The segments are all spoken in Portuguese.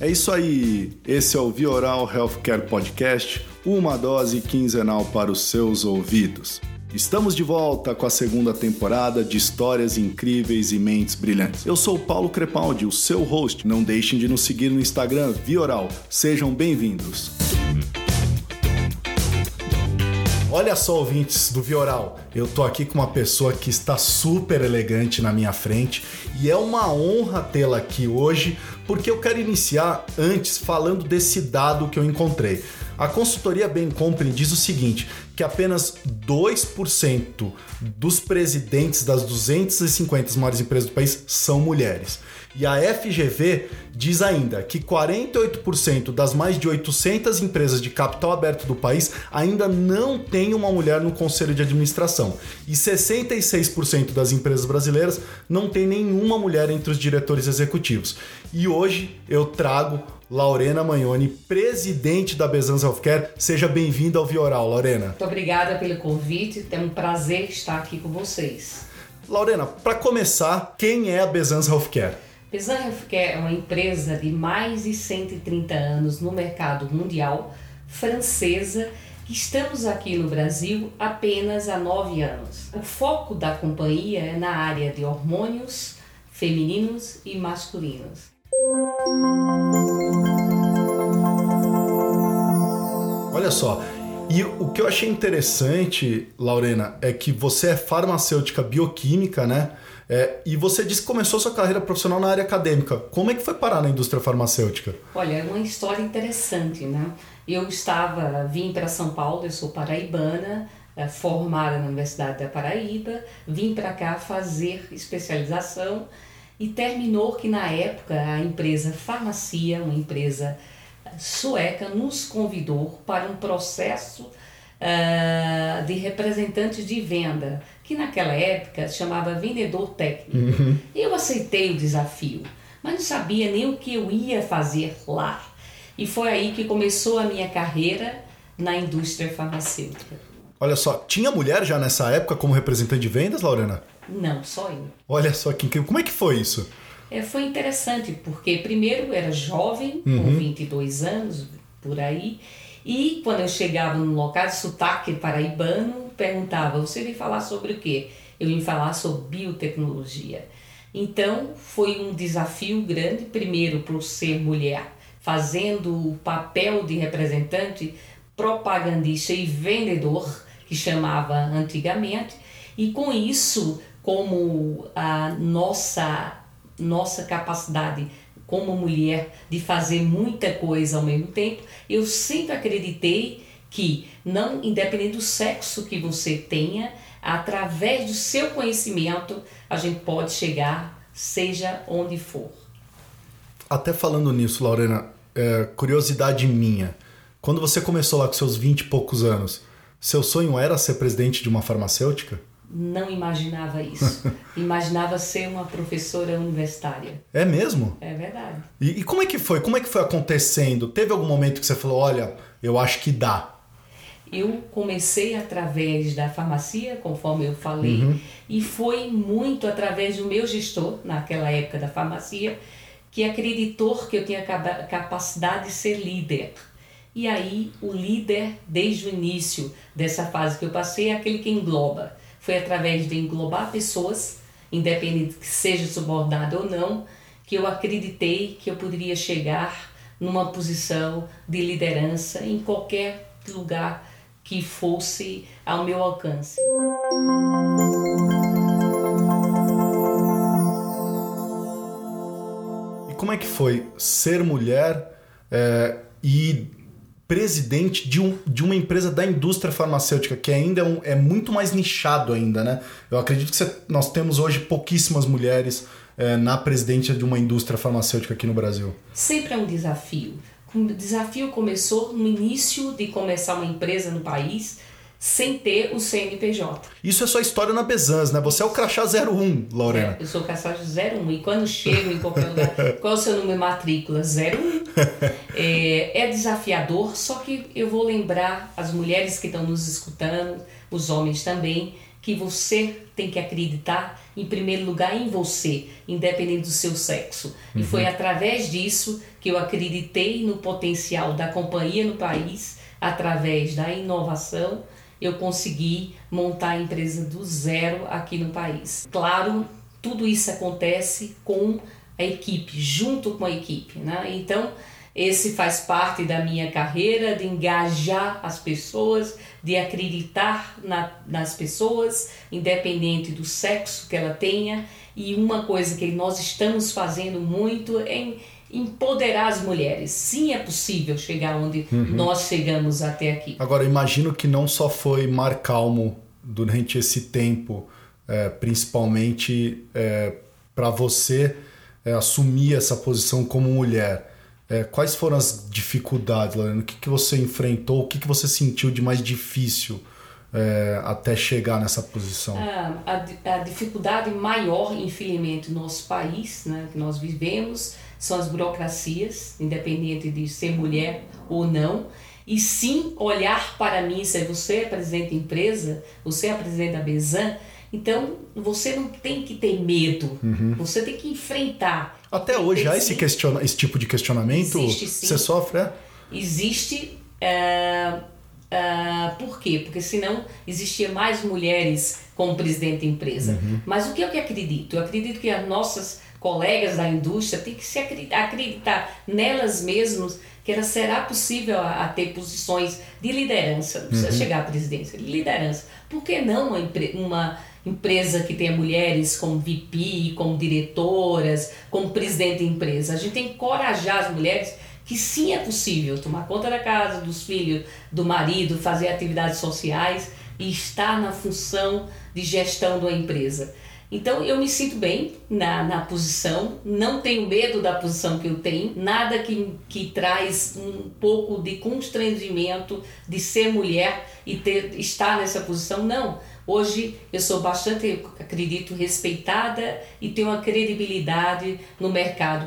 É isso aí. Esse é o Vioral Healthcare Podcast, uma dose quinzenal para os seus ouvidos. Estamos de volta com a segunda temporada de histórias incríveis e mentes brilhantes. Eu sou o Paulo Crepaldi, o seu host. Não deixem de nos seguir no Instagram Vioral. Sejam bem-vindos. Olha só, ouvintes do Vioral, eu tô aqui com uma pessoa que está super elegante na minha frente e é uma honra tê-la aqui hoje, porque eu quero iniciar antes falando desse dado que eu encontrei. A consultoria Bain Company diz o seguinte, que apenas 2% dos presidentes das 250 maiores empresas do país são mulheres. E a FGV diz ainda que 48% das mais de 800 empresas de capital aberto do país ainda não tem uma mulher no conselho de administração. E 66% das empresas brasileiras não tem nenhuma mulher entre os diretores executivos. E hoje eu trago Lorena Magnoni, presidente da Bezans Healthcare. Seja bem-vinda ao Vioral, Lorena. Muito obrigada pelo convite, é um prazer estar aqui com vocês. Lorena, para começar, quem é a Bezans Healthcare? Bezans Healthcare é uma empresa de mais de 130 anos no mercado mundial, francesa, que estamos aqui no Brasil apenas há nove anos. O foco da companhia é na área de hormônios femininos e masculinos. Olha só, e o que eu achei interessante, Laurena, é que você é farmacêutica bioquímica, né? É, e você disse que começou sua carreira profissional na área acadêmica. Como é que foi parar na indústria farmacêutica? Olha, é uma história interessante, né? Eu estava, vim para São Paulo, eu sou paraibana, é, formada na Universidade da Paraíba, vim para cá fazer especialização e terminou que na época a empresa Farmacia, uma empresa sueca, nos convidou para um processo uh, de representantes de venda, que naquela época chamava vendedor técnico. Uhum. Eu aceitei o desafio, mas não sabia nem o que eu ia fazer lá. E foi aí que começou a minha carreira na indústria farmacêutica. Olha só, tinha mulher já nessa época como representante de vendas, Lorena? Não, só eu. Olha só, que, como é que foi isso? É, foi interessante, porque primeiro eu era jovem, uhum. com 22 anos, por aí, e quando eu chegava no local de sotaque paraibano, perguntava, você vem falar sobre o quê? Eu vim falar sobre biotecnologia. Então, foi um desafio grande, primeiro por ser mulher, fazendo o papel de representante, propagandista e vendedor, que chamava antigamente, e com isso como a nossa nossa capacidade como mulher de fazer muita coisa ao mesmo tempo, eu sempre acreditei que não independente do sexo que você tenha, através do seu conhecimento, a gente pode chegar seja onde for. Até falando nisso, Lorena, é, curiosidade minha. Quando você começou lá com seus 20 e poucos anos, seu sonho era ser presidente de uma farmacêutica? Não imaginava isso. imaginava ser uma professora universitária. É mesmo? É verdade. E, e, como é que foi? Como é que foi acontecendo? Teve algum momento que você falou, olha, eu acho que dá? Eu comecei através da farmácia, conforme eu falei, uhum. e foi muito através do meu gestor, naquela época da farmácia, que acreditou que eu tinha capacidade de ser líder. E aí, o líder, desde o início dessa fase que eu passei, é aquele que engloba foi através de englobar pessoas, independente que seja subordinada ou não, que eu acreditei que eu poderia chegar numa posição de liderança em qualquer lugar que fosse ao meu alcance. E como é que foi ser mulher é, e presidente de, um, de uma empresa da indústria farmacêutica, que ainda é, um, é muito mais nichado ainda, né? Eu acredito que nós temos hoje pouquíssimas mulheres é, na presidência de uma indústria farmacêutica aqui no Brasil. Sempre é um desafio. O desafio começou no início de começar uma empresa no país, sem ter o CNPJ. Isso é sua história na Bezans, né? Você é o crachá 01, Lorena. É, eu sou o crachá 01 e quando chego em qualquer lugar, qual é o seu número de matrícula? 01. É, é desafiador, só que eu vou lembrar as mulheres que estão nos escutando, os homens também, que você tem que acreditar, em primeiro lugar, em você, independente do seu sexo. Uhum. E foi através disso que eu acreditei no potencial da companhia no país, através da inovação, eu consegui montar a empresa do zero aqui no país. Claro, tudo isso acontece com a equipe, junto com a equipe. Né? Então, esse faz parte da minha carreira de engajar as pessoas, de acreditar na, nas pessoas, independente do sexo que ela tenha. E uma coisa que nós estamos fazendo muito é empoderar as mulheres. Sim, é possível chegar onde uhum. nós chegamos até aqui. Agora, imagino que não só foi mar calmo durante esse tempo, é, principalmente é, para você é, assumir essa posição como mulher. É, quais foram as dificuldades, Lorena? O que, que você enfrentou? O que, que você sentiu de mais difícil é, até chegar nessa posição? Ah, a, a, dificuldade maior, infelizmente, no nosso país, né, que nós vivemos, são as burocracias, independente de ser mulher ou não. E sim olhar para mim, se você é presidente da empresa, você é presidente da Bezan, então, você não tem que ter medo, uhum. você tem que enfrentar. Até hoje há esse, questiona, esse tipo de questionamento? Existe, sim. Você sofre, é? Existe. Uh, uh, por quê? Porque senão existia mais mulheres como presidente da empresa. Uhum. Mas o que eu que acredito? Eu acredito que as nossas colegas da indústria têm que se acreditar, acreditar nelas mesmas que ela será possível a, a, ter posições de liderança. Não precisa uhum. chegar à presidência, de liderança. Por que não uma, uma empresa que tenha mulheres como VP, como diretoras, como presidente de empresa. A gente tem que encorajar as mulheres que sim é possível tomar conta da casa, dos filhos, do marido, fazer atividades sociais e estar na função de gestão de uma empresa. Então eu me sinto bem na, na posição, não tenho medo da posição que eu tenho, nada que, que traz um pouco de constrangimento de ser mulher e ter, estar nessa posição, não. Hoje eu sou bastante, acredito, respeitada e tenho uma credibilidade no mercado.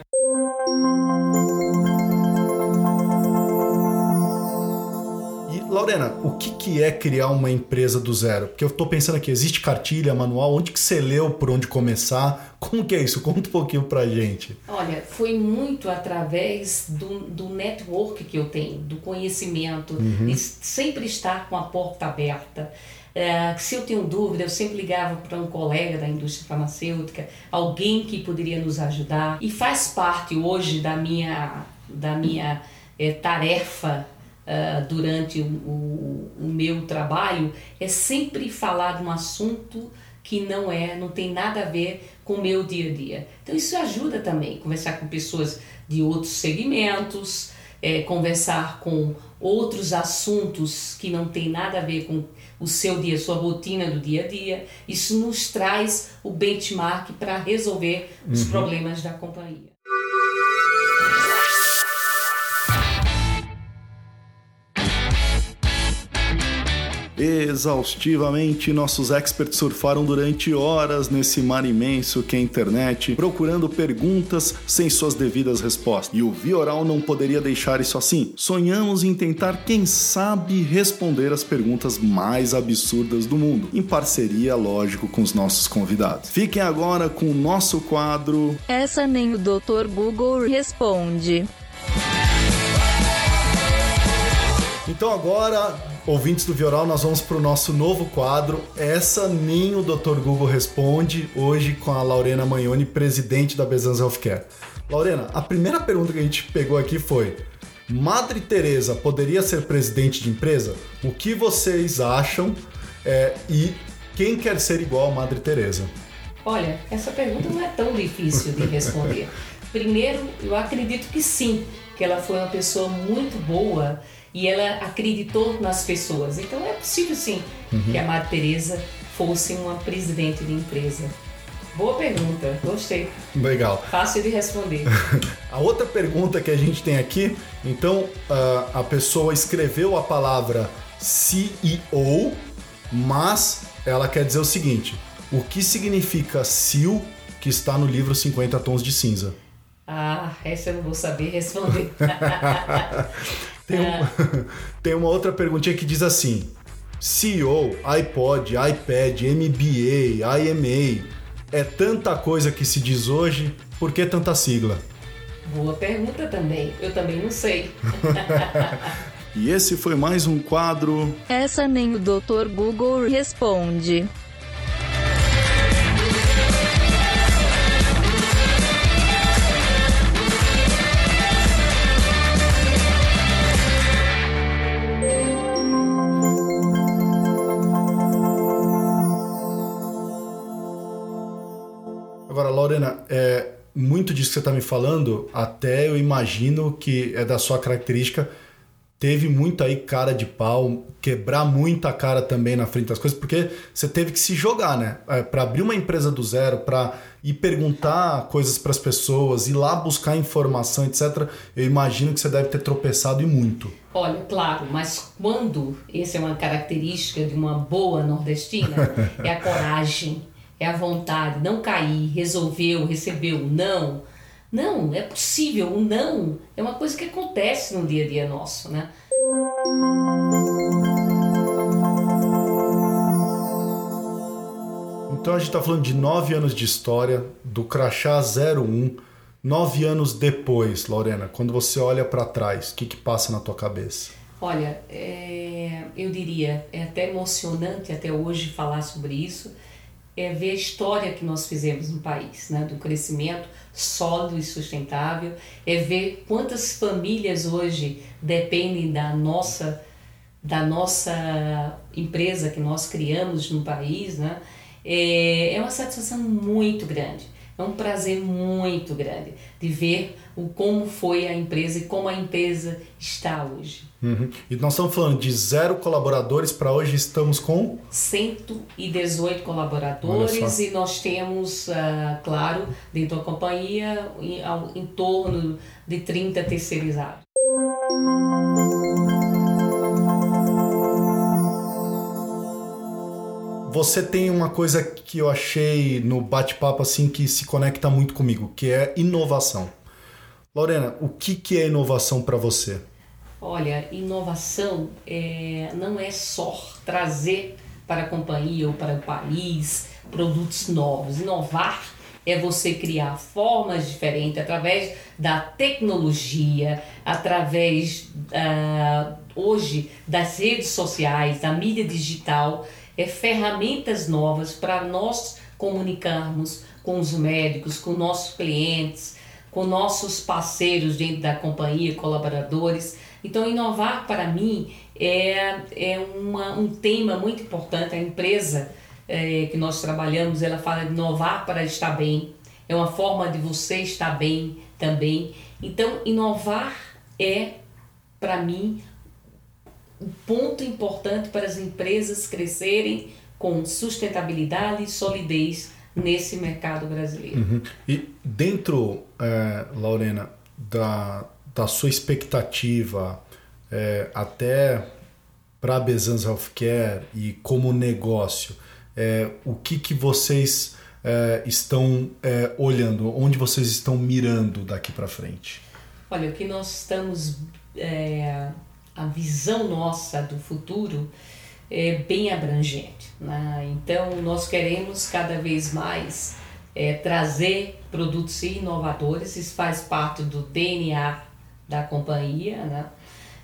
Lorena, o que, que é criar uma empresa do zero? Porque eu estou pensando aqui, existe cartilha, manual, onde que você leu, por onde começar? Como que é isso? Conta um pouquinho pra gente. Olha, foi muito através do, do network que eu tenho, do conhecimento, uhum. de sempre estar com a porta aberta. É, se eu tenho dúvida, eu sempre ligava para um colega da indústria farmacêutica, alguém que poderia nos ajudar. E faz parte hoje da minha, da minha é, tarefa uh, durante o, o, o meu trabalho, é sempre falar de um assunto que não é, não tem nada a ver com o meu dia a dia. Então isso ajuda também, conversar com pessoas de outros segmentos, é, conversar com outros assuntos que não tem nada a ver com o seu dia, sua rotina do dia a dia. Isso nos traz o benchmark para resolver os uhum. problemas da companhia. Exaustivamente, nossos experts surfaram durante horas nesse mar imenso que é a internet, procurando perguntas sem suas devidas respostas. E o Vioral não poderia deixar isso assim. Sonhamos em tentar, quem sabe, responder as perguntas mais absurdas do mundo, em parceria, lógico, com os nossos convidados. Fiquem agora com o nosso quadro. Essa nem o Dr. Google responde. Então agora ouvintes do Vioral, nós vamos para o nosso novo quadro. Essa nem o Dr. Google responde, hoje com a Lorena Magnoni, presidente da Bezans Healthcare. Lorena, a primeira pergunta que a gente pegou aqui foi: Madre Teresa poderia ser presidente de empresa? O que vocês acham? É, e quem quer ser igual a Madre Teresa? Olha, essa pergunta não é tão difícil de responder. Primeiro, eu acredito que sim, que ela foi uma pessoa muito boa e ela acreditou nas pessoas. Então é possível sim uhum. que a Madre Teresa fosse uma presidente de empresa. Boa pergunta, gostei. Legal. Fácil de responder. a outra pergunta que a gente tem aqui, então a pessoa escreveu a palavra CEO, mas ela quer dizer o seguinte: o que significa SEAL que está no livro 50 Tons de Cinza? Ah, essa eu não vou saber responder. Tem, um, tem uma outra perguntinha que diz assim: CEO, iPod, iPad, MBA, IMA. É tanta coisa que se diz hoje, por que tanta sigla? Boa pergunta também. Eu também não sei. e esse foi mais um quadro. Essa nem o Dr. Google responde. Lorena, é, muito disso que você está me falando, até eu imagino que é da sua característica, teve muito aí cara de pau, quebrar muita cara também na frente das coisas, porque você teve que se jogar, né? É, para abrir uma empresa do zero, para ir perguntar coisas para as pessoas, ir lá buscar informação, etc. Eu imagino que você deve ter tropeçado e muito. Olha, claro, mas quando, essa é uma característica de uma boa nordestina, é a coragem é a vontade, não cair, resolveu, recebeu, não. Não, é possível, o não é uma coisa que acontece no dia a dia nosso, né? Então a gente está falando de nove anos de história, do Crachá 01, nove anos depois, Lorena, quando você olha para trás, o que, que passa na tua cabeça? Olha, é, eu diria, é até emocionante até hoje falar sobre isso, é ver a história que nós fizemos no país, né, do crescimento sólido e sustentável, é ver quantas famílias hoje dependem da nossa da nossa empresa que nós criamos no país, né? É, é uma satisfação muito grande. É um prazer muito grande de ver o como foi a empresa e como a empresa está hoje. Uhum. E nós estamos falando de zero colaboradores para hoje estamos com 118 colaboradores e nós temos, uh, claro, dentro da companhia em, em torno de 30 terceirizados. Você tem uma coisa que eu achei no bate-papo assim que se conecta muito comigo, que é inovação. Lorena, o que, que é inovação para você? Olha, inovação é, não é só trazer para a companhia ou para o país produtos novos. Inovar é você criar formas diferentes através da tecnologia, através uh, hoje das redes sociais, da mídia digital é, ferramentas novas para nós comunicarmos com os médicos, com nossos clientes, com nossos parceiros dentro da companhia, colaboradores. Então, inovar para mim é, é uma, um tema muito importante. A empresa é, que nós trabalhamos, ela fala de inovar para estar bem. É uma forma de você estar bem também. Então, inovar é, para mim, um ponto importante para as empresas crescerem com sustentabilidade e solidez nesse mercado brasileiro. Uhum. E dentro, é, Lorena, da, da sua expectativa é, até para a Bezans Healthcare e como negócio, é, o que, que vocês é, estão é, olhando, onde vocês estão mirando daqui para frente? Olha, o que nós estamos é, a visão nossa do futuro é bem abrangente. Né? Então, nós queremos cada vez mais é, trazer produtos inovadores, isso faz parte do DNA da companhia, né?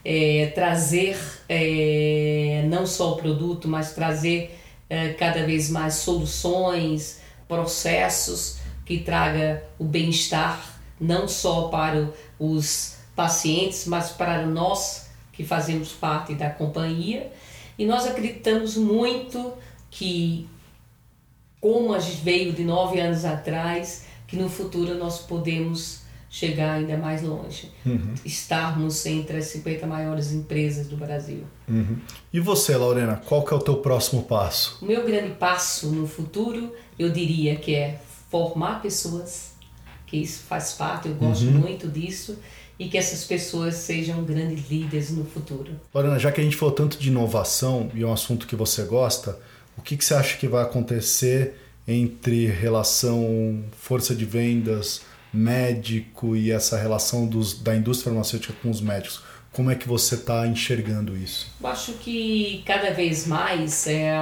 É, trazer é, não só o produto, mas trazer é, cada vez mais soluções, processos que traga o bem-estar não só para os pacientes, mas para nós que fazemos parte da companhia, e nós acreditamos muito que, como a gente veio de nove anos atrás, que no futuro nós podemos chegar ainda mais longe, uhum. estarmos entre as 50 maiores empresas do Brasil. Uhum. E você, Lorena, qual que é o teu próximo passo? O meu grande passo no futuro, eu diria que é formar pessoas, que isso faz parte, eu gosto uhum. muito disso, e que essas pessoas sejam grandes líderes no futuro. Lorena, já que a gente falou tanto de inovação e é um assunto que você gosta, o que, que você acha que vai acontecer entre relação força de vendas, médico e essa relação dos, da indústria farmacêutica com os médicos? Como é que você está enxergando isso? Eu acho que cada vez mais é,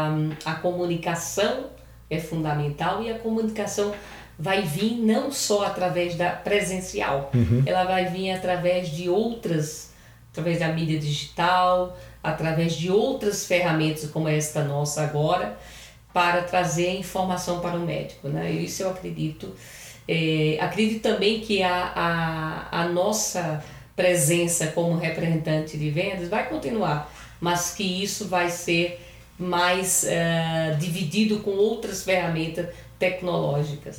a comunicação é fundamental e a comunicação vai vir não só através da presencial, uhum. ela vai vir através de outras, através da mídia digital, através de outras ferramentas como esta nossa agora, para trazer informação para o médico. Né? Isso eu acredito. É, acredito também que a, a, a nossa presença como representante de vendas vai continuar, mas que isso vai ser mais uh, dividido com outras ferramentas tecnológicas.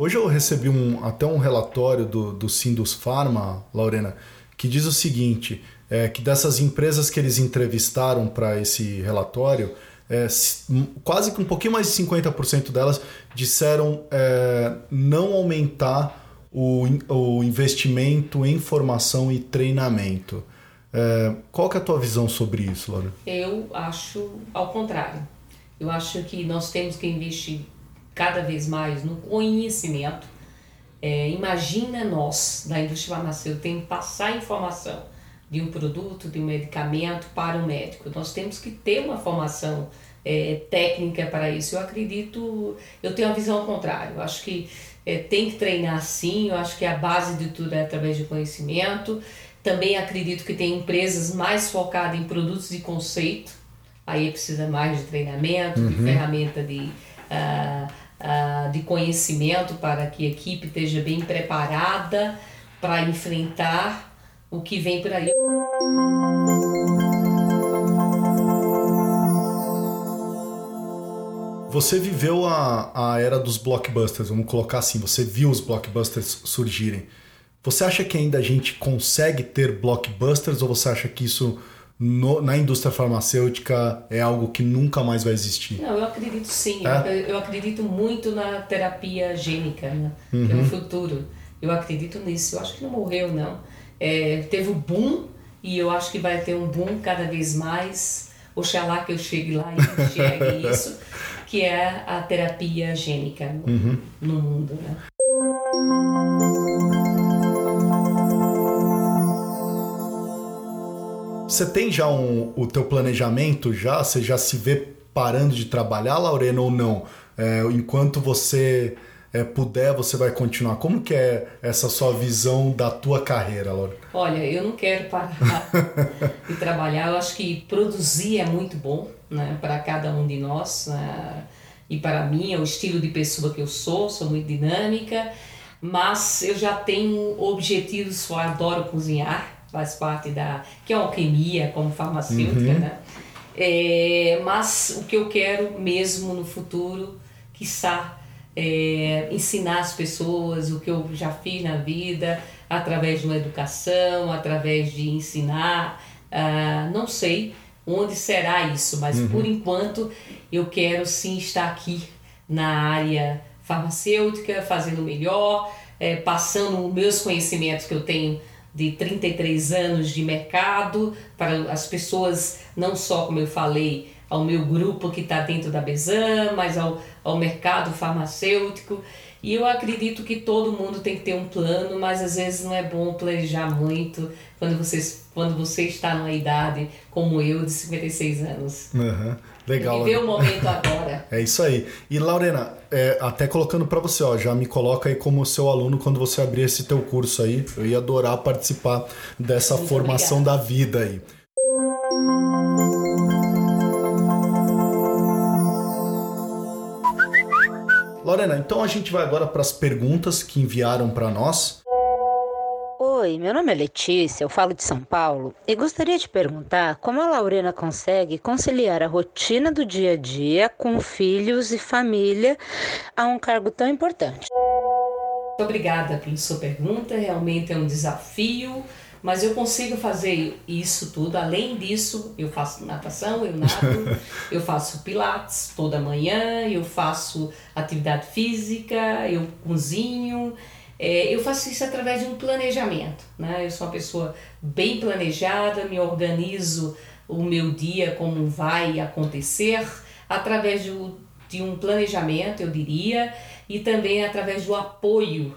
Hoje eu recebi um, até um relatório do, do Sindus Pharma, Lorena, que diz o seguinte: é, que dessas empresas que eles entrevistaram para esse relatório, é, quase que um pouquinho mais de 50% delas disseram é, não aumentar o, o investimento em formação e treinamento. É, qual que é a tua visão sobre isso, Laura? Eu acho ao contrário. Eu acho que nós temos que investir cada vez mais no conhecimento. É, imagina nós, da indústria farmacêutica, tem que passar informação de um produto, de um medicamento para o médico. Nós temos que ter uma formação é, técnica para isso. Eu acredito, eu tenho a visão ao contrário. Eu acho que é, tem que treinar sim, eu acho que a base de tudo é através de conhecimento. Também acredito que tem empresas mais focadas em produtos de conceito, aí precisa mais de treinamento, uhum. de ferramenta de, uh, uh, de conhecimento para que a equipe esteja bem preparada para enfrentar o que vem por aí. Você viveu a, a era dos blockbusters, vamos colocar assim, você viu os blockbusters surgirem. Você acha que ainda a gente consegue ter blockbusters ou você acha que isso no, na indústria farmacêutica é algo que nunca mais vai existir? Não, eu acredito sim. É? Eu, eu, acredito muito na terapia gênica, né? Uhum. que é o futuro. Eu acredito nisso. Eu acho que não morreu, não. É, teve o um boom e eu acho que vai ter um boom cada vez mais. Oxalá que eu chegue lá e enxergue isso, que é a terapia gênica no, uhum. no mundo. Né? Você tem já um, o teu planejamento já? Você já se vê parando de trabalhar, Lorena, ou não? É, enquanto você é, puder, você vai continuar. Como que é essa sua visão da tua carreira, Laura? Olha, eu não quero parar de trabalhar. Eu acho que produzir é muito bom né, para cada um de nós. Né? E para mim, é o estilo de pessoa que eu sou, sou muito dinâmica. Mas eu já tenho objetivos, eu adoro cozinhar faz parte da. que é alquimia como farmacêutica, uhum. né? É, mas o que eu quero mesmo no futuro, quiçá, é, ensinar as pessoas o que eu já fiz na vida, através de uma educação, através de ensinar. Uh, não sei onde será isso, mas uhum. por enquanto eu quero sim estar aqui na área farmacêutica, fazendo melhor, é, passando os meus conhecimentos que eu tenho de 33 anos de mercado, para as pessoas, não só, como eu falei, ao meu grupo que está dentro da Bezan, mas ao, ao mercado farmacêutico. E eu acredito que todo mundo tem que ter um plano, mas às vezes não é bom planejar muito quando você, quando você está numa idade como eu, de 56 anos. Uhum. Legal. Viver o momento agora. É isso aí. E Laurena, é, até colocando para você, ó, já me coloca aí como seu aluno quando você abrir esse teu curso aí. Eu ia adorar participar dessa Muito formação obrigada. da vida aí. Lorena, então a gente vai agora para as perguntas que enviaram para nós. Oi, meu nome é Letícia, eu falo de São Paulo e gostaria de perguntar como a Laurena consegue conciliar a rotina do dia a dia com filhos e família a um cargo tão importante. Muito obrigada pela sua pergunta, realmente é um desafio, mas eu consigo fazer isso tudo. Além disso, eu faço natação, eu nado, eu faço pilates toda manhã, eu faço atividade física, eu cozinho. É, eu faço isso através de um planejamento. Né? Eu sou uma pessoa bem planejada, me organizo o meu dia como vai acontecer através de, de um planejamento, eu diria. e também através do apoio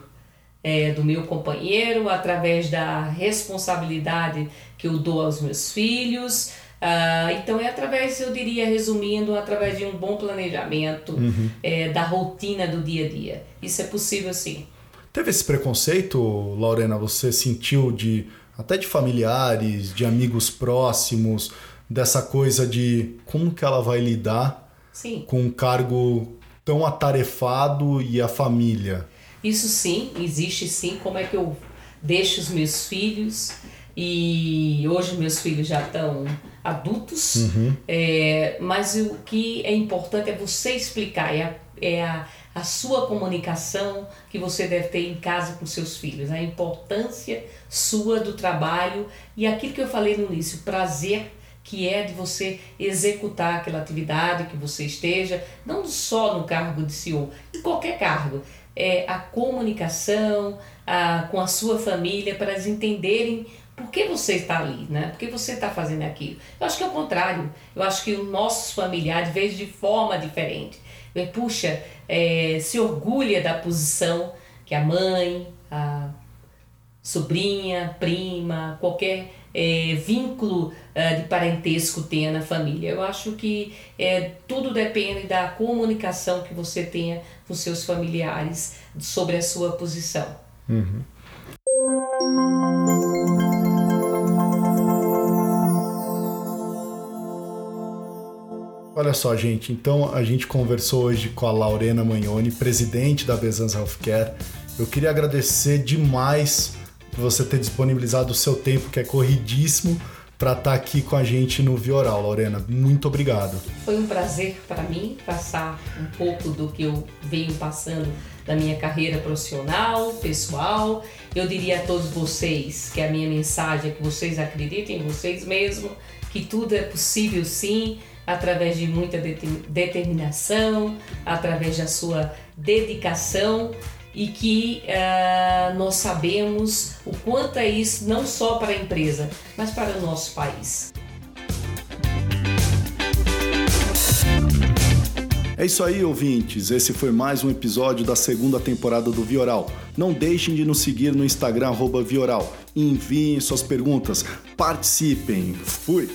é, do meu companheiro, através da responsabilidade que eu dou aos meus filhos. Uh, então é através, eu diria, resumindo, através de um bom planejamento uhum. é, da rotina do dia a dia. Isso é possível sim. Teve esse preconceito, Lorena? Você sentiu de até de familiares, de amigos próximos, dessa coisa de como que ela vai lidar sim. com um cargo tão atarefado e a família? Isso sim, existe sim. Como é que eu deixo os meus filhos? E hoje meus filhos já estão adultos, uhum. é, mas o que é importante é você explicar, é a, é a, a sua comunicação que você deve ter em casa com seus filhos, a importância sua do trabalho e aquilo que eu falei no início, o prazer que é de você executar aquela atividade que você esteja, não só no cargo de CEO, em qualquer cargo é, a comunicação a, com a sua família para eles entenderem por que você está ali, né? Por que você está fazendo aquilo. Eu acho que é o contrário. Eu acho que os nossos familiares veem de forma diferente. Puxa, é, se orgulha da posição que a mãe, a sobrinha, prima, qualquer é, vínculo é, de parentesco tenha na família. Eu acho que é, tudo depende da comunicação que você tenha com seus familiares sobre a sua posição. Uhum. Olha só, gente. Então a gente conversou hoje com a Laurena Magnoni, presidente da Bezans Healthcare. Eu queria agradecer demais por você ter disponibilizado o seu tempo, que é corridíssimo, para estar tá aqui com a gente no Vioral, Lorena. Muito obrigado. Foi um prazer para mim passar um pouco do que eu venho passando da minha carreira profissional, pessoal. Eu diria a todos vocês que a minha mensagem é que vocês acreditem em vocês mesmos, que tudo é possível sim, através de muita determinação, através da sua dedicação e que uh, nós sabemos o quanto é isso não só para a empresa, mas para o nosso país. É isso aí, ouvintes. Esse foi mais um episódio da segunda temporada do Vioral. Não deixem de nos seguir no Instagram Vioral. Enviem suas perguntas, participem. Fui!